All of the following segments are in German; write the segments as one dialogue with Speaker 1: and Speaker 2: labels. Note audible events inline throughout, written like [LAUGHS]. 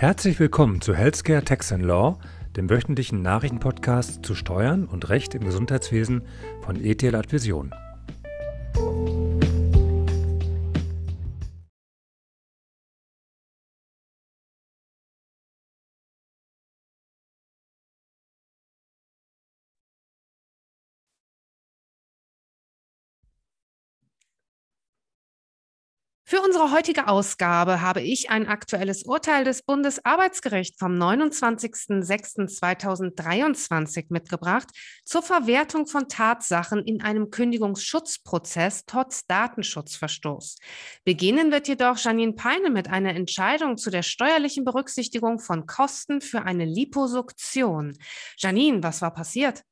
Speaker 1: Herzlich willkommen zu Healthcare Tax and Law, dem wöchentlichen Nachrichtenpodcast zu Steuern und Recht im Gesundheitswesen von ETL Advision.
Speaker 2: Für unsere heutige Ausgabe habe ich ein aktuelles Urteil des Bundesarbeitsgerichts vom 29.06.2023 mitgebracht zur Verwertung von Tatsachen in einem Kündigungsschutzprozess trotz Datenschutzverstoß. Beginnen wird jedoch Janine Peine mit einer Entscheidung zu der steuerlichen Berücksichtigung von Kosten für eine Liposuktion. Janine, was war passiert?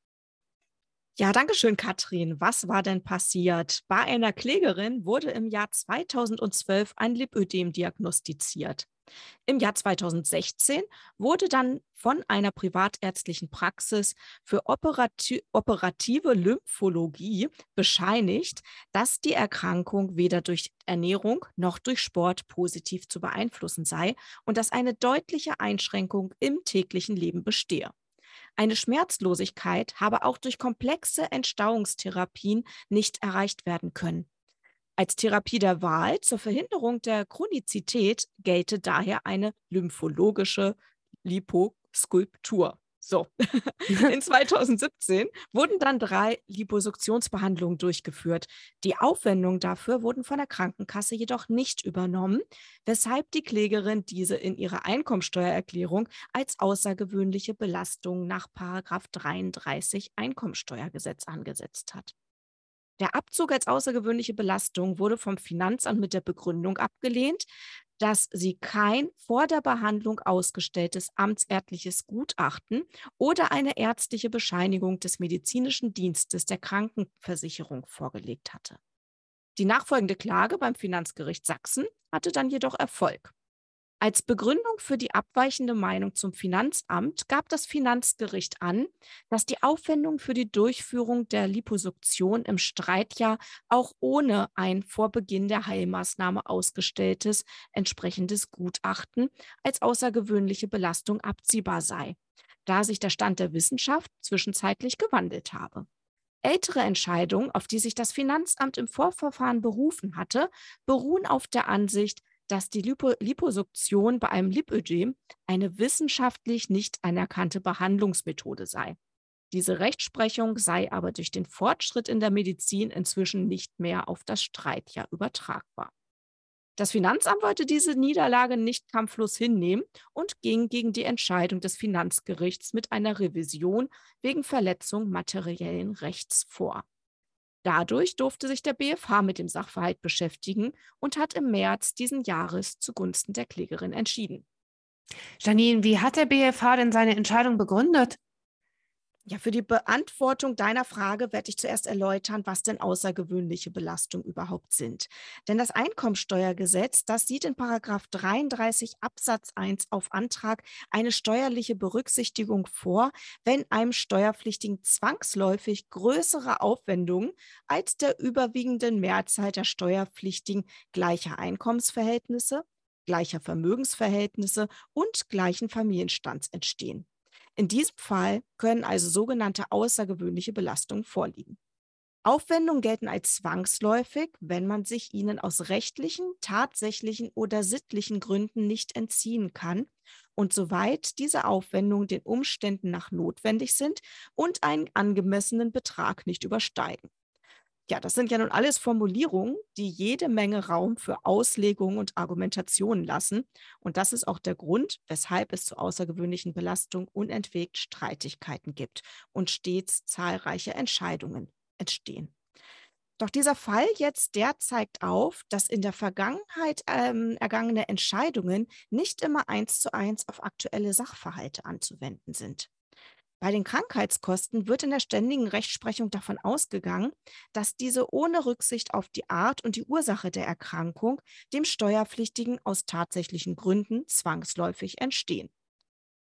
Speaker 3: Ja, danke schön, Katrin. Was war denn passiert? Bei einer Klägerin wurde im Jahr 2012 ein Lipödem diagnostiziert. Im Jahr 2016 wurde dann von einer privatärztlichen Praxis für operati operative Lymphologie bescheinigt, dass die Erkrankung weder durch Ernährung noch durch Sport positiv zu beeinflussen sei und dass eine deutliche Einschränkung im täglichen Leben bestehe. Eine Schmerzlosigkeit habe auch durch komplexe Entstauungstherapien nicht erreicht werden können. Als Therapie der Wahl zur Verhinderung der Chronizität gelte daher eine lymphologische Liposkulptur. So, [LAUGHS] in 2017 wurden dann drei Liposuktionsbehandlungen durchgeführt. Die Aufwendungen dafür wurden von der Krankenkasse jedoch nicht übernommen, weshalb die Klägerin diese in ihrer Einkommensteuererklärung als außergewöhnliche Belastung nach 33 Einkommensteuergesetz angesetzt hat. Der Abzug als außergewöhnliche Belastung wurde vom Finanzamt mit der Begründung abgelehnt, dass sie kein vor der Behandlung ausgestelltes amtsärztliches Gutachten oder eine ärztliche Bescheinigung des medizinischen Dienstes der Krankenversicherung vorgelegt hatte. Die nachfolgende Klage beim Finanzgericht Sachsen hatte dann jedoch Erfolg. Als Begründung für die abweichende Meinung zum Finanzamt gab das Finanzgericht an, dass die Aufwendung für die Durchführung der Liposuktion im Streitjahr auch ohne ein vor Beginn der Heilmaßnahme ausgestelltes entsprechendes Gutachten als außergewöhnliche Belastung abziehbar sei, da sich der Stand der Wissenschaft zwischenzeitlich gewandelt habe. Ältere Entscheidungen, auf die sich das Finanzamt im Vorverfahren berufen hatte, beruhen auf der Ansicht, dass die Lipo Liposuktion bei einem Lipödem eine wissenschaftlich nicht anerkannte Behandlungsmethode sei. Diese Rechtsprechung sei aber durch den Fortschritt in der Medizin inzwischen nicht mehr auf das Streitjahr übertragbar. Das Finanzamt wollte diese Niederlage nicht kampflos hinnehmen und ging gegen die Entscheidung des Finanzgerichts mit einer Revision wegen Verletzung materiellen Rechts vor. Dadurch durfte sich der BFH mit dem Sachverhalt beschäftigen und hat im März diesen Jahres zugunsten der Klägerin entschieden.
Speaker 2: Janine, wie hat der BFH denn seine Entscheidung begründet?
Speaker 3: Ja, für die Beantwortung deiner Frage werde ich zuerst erläutern, was denn außergewöhnliche Belastungen überhaupt sind. Denn das Einkommensteuergesetz, das sieht in Paragraph 33 Absatz 1 auf Antrag eine steuerliche Berücksichtigung vor, wenn einem Steuerpflichtigen zwangsläufig größere Aufwendungen als der überwiegenden Mehrzahl der Steuerpflichtigen gleicher Einkommensverhältnisse, gleicher Vermögensverhältnisse und gleichen Familienstands entstehen. In diesem Fall können also sogenannte außergewöhnliche Belastungen vorliegen. Aufwendungen gelten als zwangsläufig, wenn man sich ihnen aus rechtlichen, tatsächlichen oder sittlichen Gründen nicht entziehen kann und soweit diese Aufwendungen den Umständen nach notwendig sind und einen angemessenen Betrag nicht übersteigen. Ja, das sind ja nun alles Formulierungen, die jede Menge Raum für Auslegungen und Argumentationen lassen. Und das ist auch der Grund, weshalb es zu außergewöhnlichen Belastungen unentwegt Streitigkeiten gibt und stets zahlreiche Entscheidungen entstehen. Doch dieser Fall jetzt, der zeigt auf, dass in der Vergangenheit ähm, ergangene Entscheidungen nicht immer eins zu eins auf aktuelle Sachverhalte anzuwenden sind. Bei den Krankheitskosten wird in der ständigen Rechtsprechung davon ausgegangen, dass diese ohne Rücksicht auf die Art und die Ursache der Erkrankung dem Steuerpflichtigen aus tatsächlichen Gründen zwangsläufig entstehen.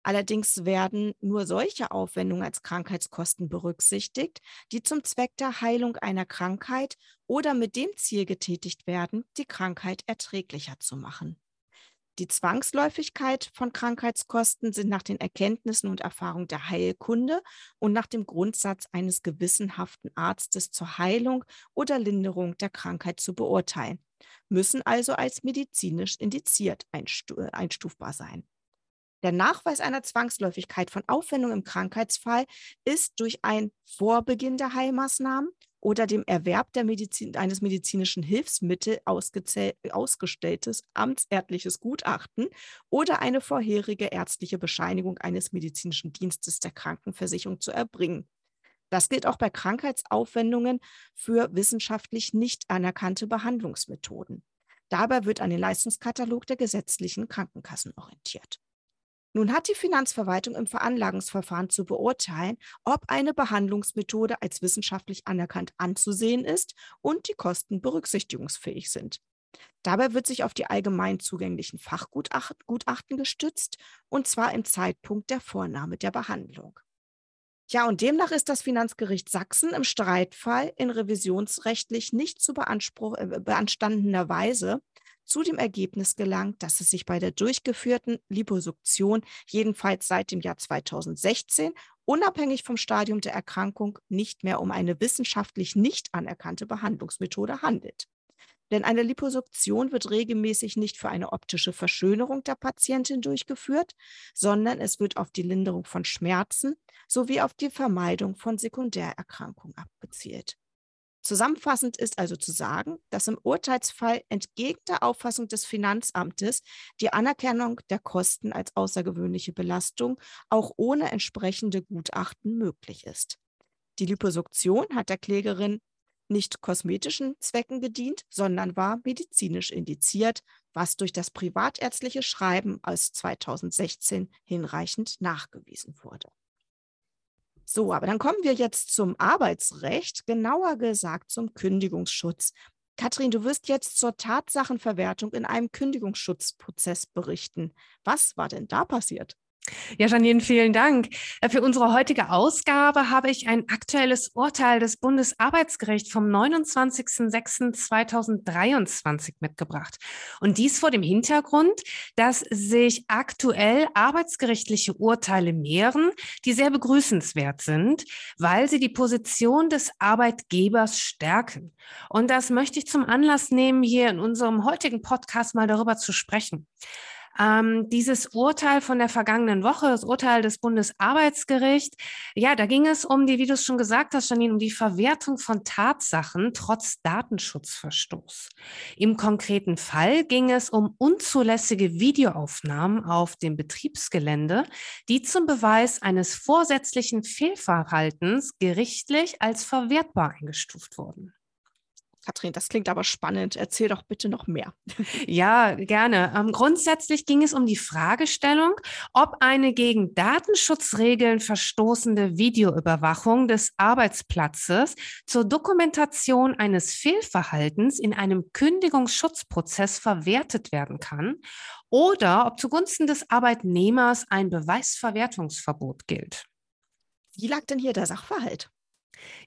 Speaker 3: Allerdings werden nur solche Aufwendungen als Krankheitskosten berücksichtigt, die zum Zweck der Heilung einer Krankheit oder mit dem Ziel getätigt werden, die Krankheit erträglicher zu machen. Die Zwangsläufigkeit von Krankheitskosten sind nach den Erkenntnissen und Erfahrungen der Heilkunde und nach dem Grundsatz eines gewissenhaften Arztes zur Heilung oder Linderung der Krankheit zu beurteilen, müssen also als medizinisch indiziert einstufbar sein. Der Nachweis einer Zwangsläufigkeit von Aufwendungen im Krankheitsfall ist durch ein Vorbeginn der Heilmaßnahmen oder dem Erwerb Medizin, eines medizinischen Hilfsmittels ausgestelltes amtsärztliches Gutachten oder eine vorherige ärztliche Bescheinigung eines medizinischen Dienstes der Krankenversicherung zu erbringen. Das gilt auch bei Krankheitsaufwendungen für wissenschaftlich nicht anerkannte Behandlungsmethoden. Dabei wird an den Leistungskatalog der gesetzlichen Krankenkassen orientiert. Nun hat die Finanzverwaltung im Veranlagungsverfahren zu beurteilen, ob eine Behandlungsmethode als wissenschaftlich anerkannt anzusehen ist und die Kosten berücksichtigungsfähig sind. Dabei wird sich auf die allgemein zugänglichen Fachgutachten gestützt, und zwar im Zeitpunkt der Vornahme der Behandlung. Ja, und demnach ist das Finanzgericht Sachsen im Streitfall in revisionsrechtlich nicht zu äh, beanstandener Weise zu dem Ergebnis gelangt, dass es sich bei der durchgeführten Liposuktion jedenfalls seit dem Jahr 2016 unabhängig vom Stadium der Erkrankung nicht mehr um eine wissenschaftlich nicht anerkannte Behandlungsmethode handelt. Denn eine Liposuktion wird regelmäßig nicht für eine optische Verschönerung der Patientin durchgeführt, sondern es wird auf die Linderung von Schmerzen sowie auf die Vermeidung von Sekundärerkrankungen abgezielt. Zusammenfassend ist also zu sagen, dass im Urteilsfall entgegen der Auffassung des Finanzamtes die Anerkennung der Kosten als außergewöhnliche Belastung auch ohne entsprechende Gutachten möglich ist. Die Liposuktion hat der Klägerin nicht kosmetischen Zwecken gedient, sondern war medizinisch indiziert, was durch das privatärztliche Schreiben aus 2016 hinreichend nachgewiesen wurde. So, aber dann kommen wir jetzt zum Arbeitsrecht, genauer gesagt zum Kündigungsschutz. Kathrin, du wirst jetzt zur Tatsachenverwertung in einem Kündigungsschutzprozess berichten. Was war denn da passiert?
Speaker 2: Ja, Janine, vielen Dank. Äh, für unsere heutige Ausgabe habe ich ein aktuelles Urteil des Bundesarbeitsgerichts vom 29.06.2023 mitgebracht. Und dies vor dem Hintergrund, dass sich aktuell arbeitsgerichtliche Urteile mehren, die sehr begrüßenswert sind, weil sie die Position des Arbeitgebers stärken. Und das möchte ich zum Anlass nehmen, hier in unserem heutigen Podcast mal darüber zu sprechen. Ähm, dieses Urteil von der vergangenen Woche, das Urteil des Bundesarbeitsgerichts, ja, da ging es um die, wie du es schon gesagt hast, Janine, um die Verwertung von Tatsachen trotz Datenschutzverstoß. Im konkreten Fall ging es um unzulässige Videoaufnahmen auf dem Betriebsgelände, die zum Beweis eines vorsätzlichen Fehlverhaltens gerichtlich als verwertbar eingestuft wurden.
Speaker 3: Katrin, das klingt aber spannend. Erzähl doch bitte noch mehr.
Speaker 2: Ja, gerne. Ähm, grundsätzlich ging es um die Fragestellung, ob eine gegen Datenschutzregeln verstoßende Videoüberwachung des Arbeitsplatzes zur Dokumentation eines Fehlverhaltens in einem Kündigungsschutzprozess verwertet werden kann oder ob zugunsten des Arbeitnehmers ein Beweisverwertungsverbot gilt.
Speaker 3: Wie lag denn hier der Sachverhalt?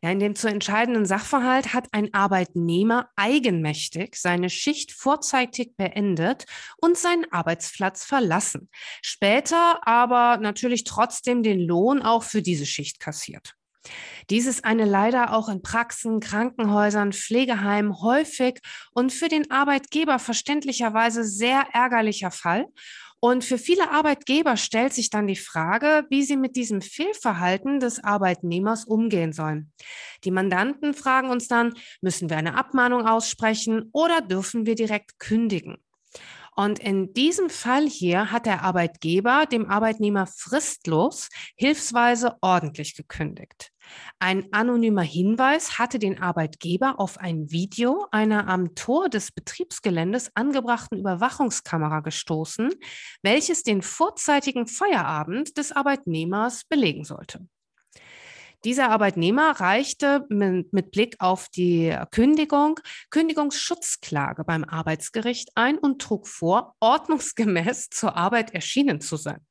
Speaker 2: Ja, in dem zu entscheidenden Sachverhalt hat ein Arbeitnehmer eigenmächtig seine Schicht vorzeitig beendet und seinen Arbeitsplatz verlassen. Später aber natürlich trotzdem den Lohn auch für diese Schicht kassiert. Dies ist eine leider auch in Praxen, Krankenhäusern, Pflegeheimen häufig und für den Arbeitgeber verständlicherweise sehr ärgerlicher Fall. Und für viele Arbeitgeber stellt sich dann die Frage, wie sie mit diesem Fehlverhalten des Arbeitnehmers umgehen sollen. Die Mandanten fragen uns dann, müssen wir eine Abmahnung aussprechen oder dürfen wir direkt kündigen? Und in diesem Fall hier hat der Arbeitgeber dem Arbeitnehmer fristlos hilfsweise ordentlich gekündigt. Ein anonymer Hinweis hatte den Arbeitgeber auf ein Video einer am Tor des Betriebsgeländes angebrachten Überwachungskamera gestoßen, welches den vorzeitigen Feierabend des Arbeitnehmers belegen sollte. Dieser Arbeitnehmer reichte mit Blick auf die Kündigung Kündigungsschutzklage beim Arbeitsgericht ein und trug vor, ordnungsgemäß zur Arbeit erschienen zu sein.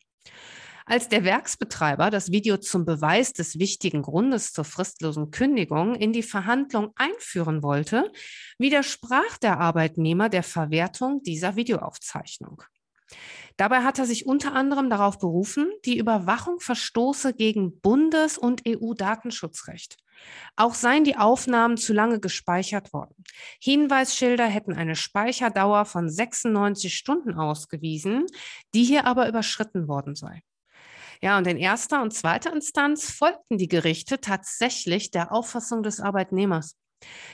Speaker 2: Als der Werksbetreiber das Video zum Beweis des wichtigen Grundes zur fristlosen Kündigung in die Verhandlung einführen wollte, widersprach der Arbeitnehmer der Verwertung dieser Videoaufzeichnung. Dabei hat er sich unter anderem darauf berufen, die Überwachung verstoße gegen Bundes- und EU-Datenschutzrecht. Auch seien die Aufnahmen zu lange gespeichert worden. Hinweisschilder hätten eine Speicherdauer von 96 Stunden ausgewiesen, die hier aber überschritten worden sei. Ja, und in erster und zweiter Instanz folgten die Gerichte tatsächlich der Auffassung des Arbeitnehmers.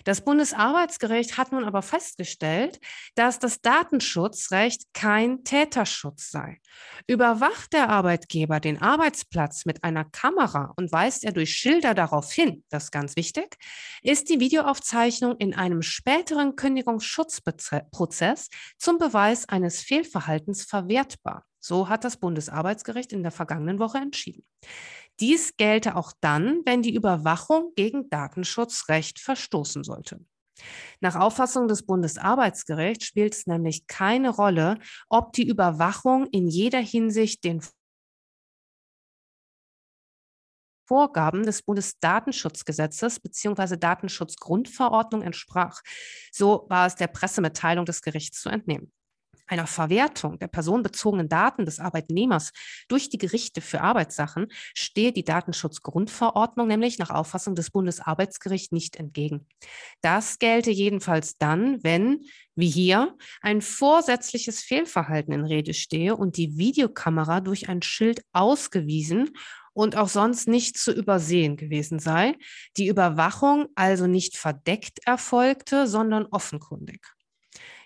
Speaker 2: Das Bundesarbeitsgericht hat nun aber festgestellt, dass das Datenschutzrecht kein Täterschutz sei. Überwacht der Arbeitgeber den Arbeitsplatz mit einer Kamera und weist er durch Schilder darauf hin, das ist ganz wichtig, ist die Videoaufzeichnung in einem späteren Kündigungsschutzprozess zum Beweis eines Fehlverhaltens verwertbar. So hat das Bundesarbeitsgericht in der vergangenen Woche entschieden. Dies gelte auch dann, wenn die Überwachung gegen Datenschutzrecht verstoßen sollte. Nach Auffassung des Bundesarbeitsgerichts spielt es nämlich keine Rolle, ob die Überwachung in jeder Hinsicht den Vorgaben des Bundesdatenschutzgesetzes bzw. Datenschutzgrundverordnung entsprach. So war es der Pressemitteilung des Gerichts zu entnehmen einer Verwertung der personenbezogenen Daten des Arbeitnehmers durch die Gerichte für Arbeitssachen steht die Datenschutzgrundverordnung nämlich nach Auffassung des Bundesarbeitsgerichts nicht entgegen. Das gelte jedenfalls dann, wenn, wie hier, ein vorsätzliches Fehlverhalten in Rede stehe und die Videokamera durch ein Schild ausgewiesen und auch sonst nicht zu übersehen gewesen sei, die Überwachung also nicht verdeckt erfolgte, sondern offenkundig.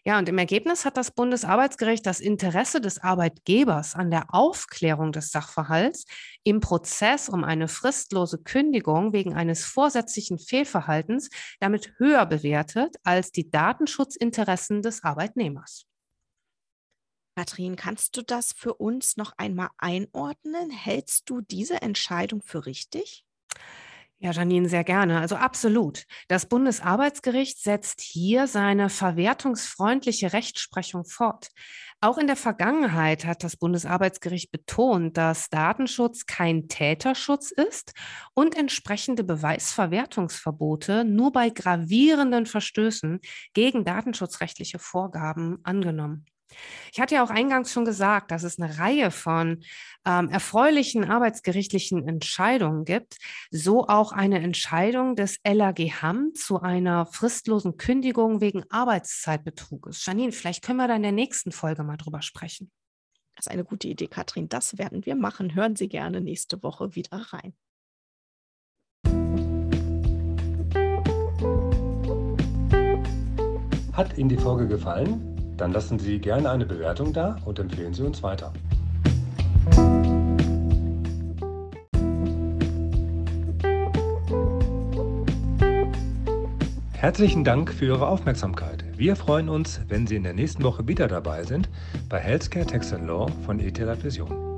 Speaker 2: Ja, und im Ergebnis hat das Bundesarbeitsgericht das Interesse des Arbeitgebers an der Aufklärung des Sachverhalts im Prozess um eine fristlose Kündigung wegen eines vorsätzlichen Fehlverhaltens damit höher bewertet als die Datenschutzinteressen des Arbeitnehmers.
Speaker 3: Katrin, kannst du das für uns noch einmal einordnen? Hältst du diese Entscheidung für richtig?
Speaker 2: Ja, Janine, sehr gerne. Also absolut. Das Bundesarbeitsgericht setzt hier seine verwertungsfreundliche Rechtsprechung fort. Auch in der Vergangenheit hat das Bundesarbeitsgericht betont, dass Datenschutz kein Täterschutz ist und entsprechende Beweisverwertungsverbote nur bei gravierenden Verstößen gegen datenschutzrechtliche Vorgaben angenommen. Ich hatte ja auch eingangs schon gesagt, dass es eine Reihe von ähm, erfreulichen arbeitsgerichtlichen Entscheidungen gibt, so auch eine Entscheidung des LAG Hamm zu einer fristlosen Kündigung wegen Arbeitszeitbetruges. Janine, vielleicht können wir da in der nächsten Folge mal drüber sprechen.
Speaker 3: Das ist eine gute Idee, Katrin. Das werden wir machen. Hören Sie gerne nächste Woche wieder rein.
Speaker 1: Hat Ihnen die Folge gefallen? Dann lassen Sie gerne eine Bewertung da und empfehlen Sie uns weiter. Herzlichen Dank für Ihre Aufmerksamkeit. Wir freuen uns, wenn Sie in der nächsten Woche wieder dabei sind bei Healthcare Tax Law von ETH Vision.